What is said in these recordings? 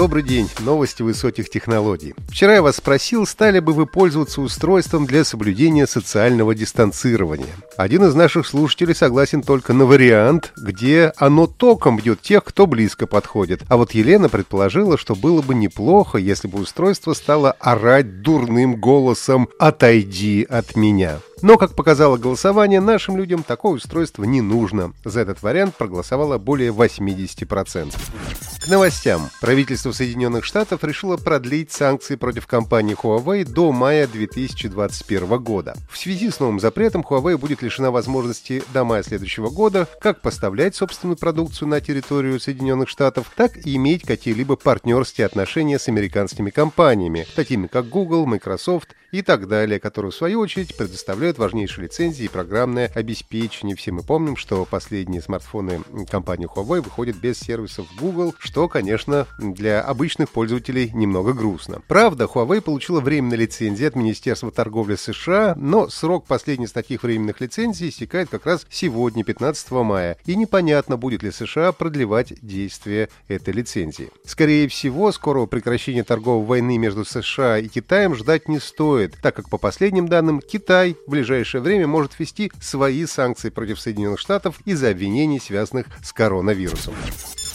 Добрый день. Новости высоких технологий. Вчера я вас спросил, стали бы вы пользоваться устройством для соблюдения социального дистанцирования. Один из наших слушателей согласен только на вариант, где оно током бьет тех, кто близко подходит. А вот Елена предположила, что было бы неплохо, если бы устройство стало орать дурным голосом «Отойди от меня». Но, как показало голосование, нашим людям такое устройство не нужно. За этот вариант проголосовало более 80%. К новостям. Правительство Соединенных Штатов решило продлить санкции против компании Huawei до мая 2021 года. В связи с новым запретом Huawei будет лишена возможности до мая следующего года как поставлять собственную продукцию на территорию Соединенных Штатов, так и иметь какие-либо партнерские отношения с американскими компаниями, такими как Google, Microsoft и так далее, которые в свою очередь предоставляют важнейшие лицензии и программное обеспечение. Все мы помним, что последние смартфоны компании Huawei выходят без сервисов Google, что, конечно, для обычных пользователей немного грустно. Правда, Huawei получила временные лицензии от Министерства торговли США, но срок последней из таких временных лицензий истекает как раз сегодня, 15 мая, и непонятно, будет ли США продлевать действие этой лицензии. Скорее всего, скорого прекращения торговой войны между США и Китаем ждать не стоит, так как по последним данным Китай в ближайшее время может ввести свои санкции против Соединенных Штатов из-за обвинений, связанных с коронавирусом.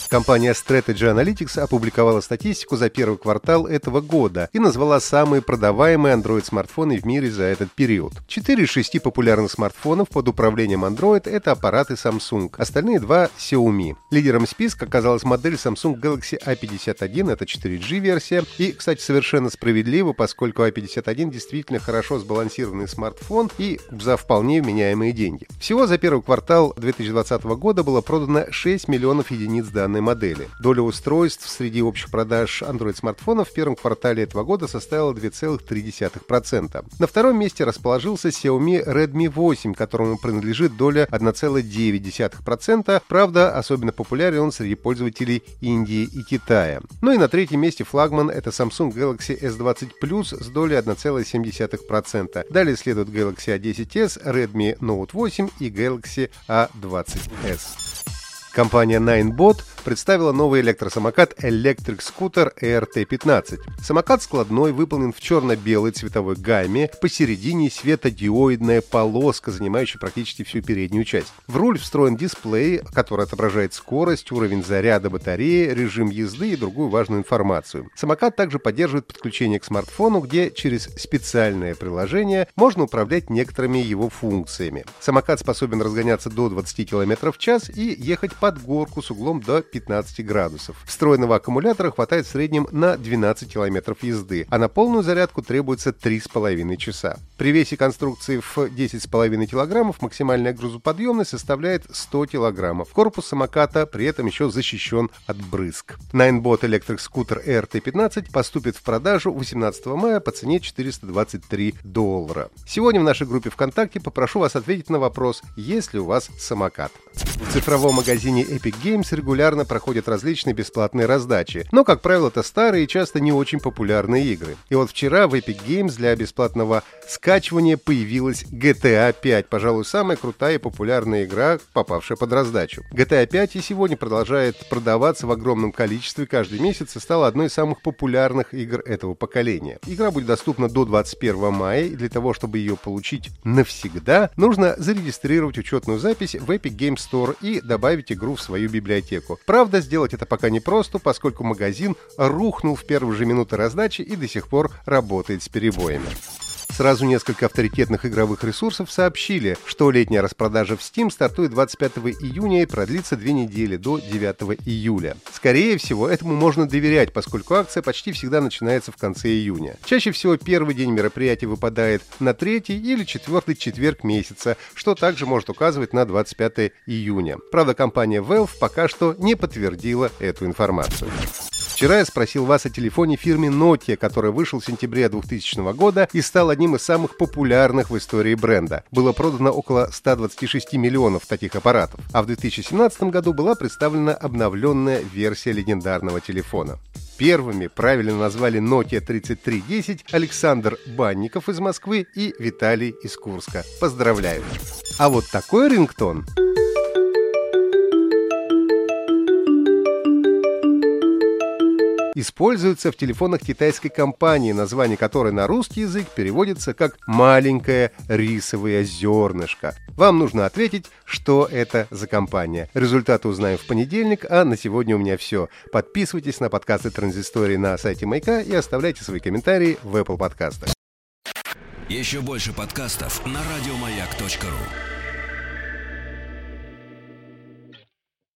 Компания Strategy Analytics опубликовала статистику за первый квартал этого года и назвала самые продаваемые Android-смартфоны в мире за этот период. Четыре из шести популярных смартфонов под управлением Android — это аппараты Samsung, остальные два — Xiaomi. Лидером списка оказалась модель Samsung Galaxy A51, это 4G-версия, и, кстати, совершенно справедливо, поскольку A51 действительно хорошо сбалансированный смартфон и за вполне вменяемые деньги. Всего за первый квартал 2020 года было продано 6 миллионов единиц данных данной модели. Доля устройств среди общих продаж Android-смартфонов в первом квартале этого года составила 2,3%. На втором месте расположился Xiaomi Redmi 8, которому принадлежит доля 1,9%. Правда, особенно популярен он среди пользователей Индии и Китая. Ну и на третьем месте флагман это Samsung Galaxy S20 Plus с долей 1,7%. Далее следуют Galaxy A10s, Redmi Note 8 и Galaxy A20s. Компания Ninebot представила новый электросамокат Electric Scooter ERT-15. Самокат складной, выполнен в черно-белой цветовой гамме, посередине светодиоидная полоска, занимающая практически всю переднюю часть. В руль встроен дисплей, который отображает скорость, уровень заряда батареи, режим езды и другую важную информацию. Самокат также поддерживает подключение к смартфону, где через специальное приложение можно управлять некоторыми его функциями. Самокат способен разгоняться до 20 км в час и ехать по под горку с углом до 15 градусов. Встроенного аккумулятора хватает в среднем на 12 километров езды, а на полную зарядку требуется 3,5 часа. При весе конструкции в 10,5 килограммов максимальная грузоподъемность составляет 100 килограммов. Корпус самоката при этом еще защищен от брызг. Ninebot Electric Scooter RT15 поступит в продажу 18 мая по цене 423 доллара. Сегодня в нашей группе ВКонтакте попрошу вас ответить на вопрос, есть ли у вас самокат. В цифровом магазине Epic Games регулярно проходят различные бесплатные раздачи, но, как правило, это старые и часто не очень популярные игры. И вот вчера в Epic Games для бесплатного скачивания появилась GTA 5, пожалуй, самая крутая и популярная игра, попавшая под раздачу. GTA 5 и сегодня продолжает продаваться в огромном количестве каждый месяц и стала одной из самых популярных игр этого поколения. Игра будет доступна до 21 мая, и для того, чтобы ее получить навсегда, нужно зарегистрировать учетную запись в Epic Games Store и добавить игру в свою библиотеку. Правда, сделать это пока не просто, поскольку магазин рухнул в первые же минуты раздачи и до сих пор работает с перебоями. Сразу несколько авторитетных игровых ресурсов сообщили, что летняя распродажа в Steam стартует 25 июня и продлится две недели до 9 июля. Скорее всего, этому можно доверять, поскольку акция почти всегда начинается в конце июня. Чаще всего первый день мероприятия выпадает на третий или четвертый четверг месяца, что также может указывать на 25 июня. Правда, компания Valve пока что не подтвердила эту информацию. Вчера я спросил вас о телефоне фирмы Nokia, который вышел в сентябре 2000 года и стал одним из самых популярных в истории бренда. Было продано около 126 миллионов таких аппаратов, а в 2017 году была представлена обновленная версия легендарного телефона. Первыми правильно назвали Nokia 3310 Александр Банников из Москвы и Виталий из Курска. Поздравляю! А вот такой рингтон используется в телефонах китайской компании, название которой на русский язык переводится как «маленькое рисовое зернышко». Вам нужно ответить, что это за компания. Результаты узнаем в понедельник, а на сегодня у меня все. Подписывайтесь на подкасты Транзистории на сайте Майка и оставляйте свои комментарии в Apple подкастах. Еще больше подкастов на радиомаяк.ру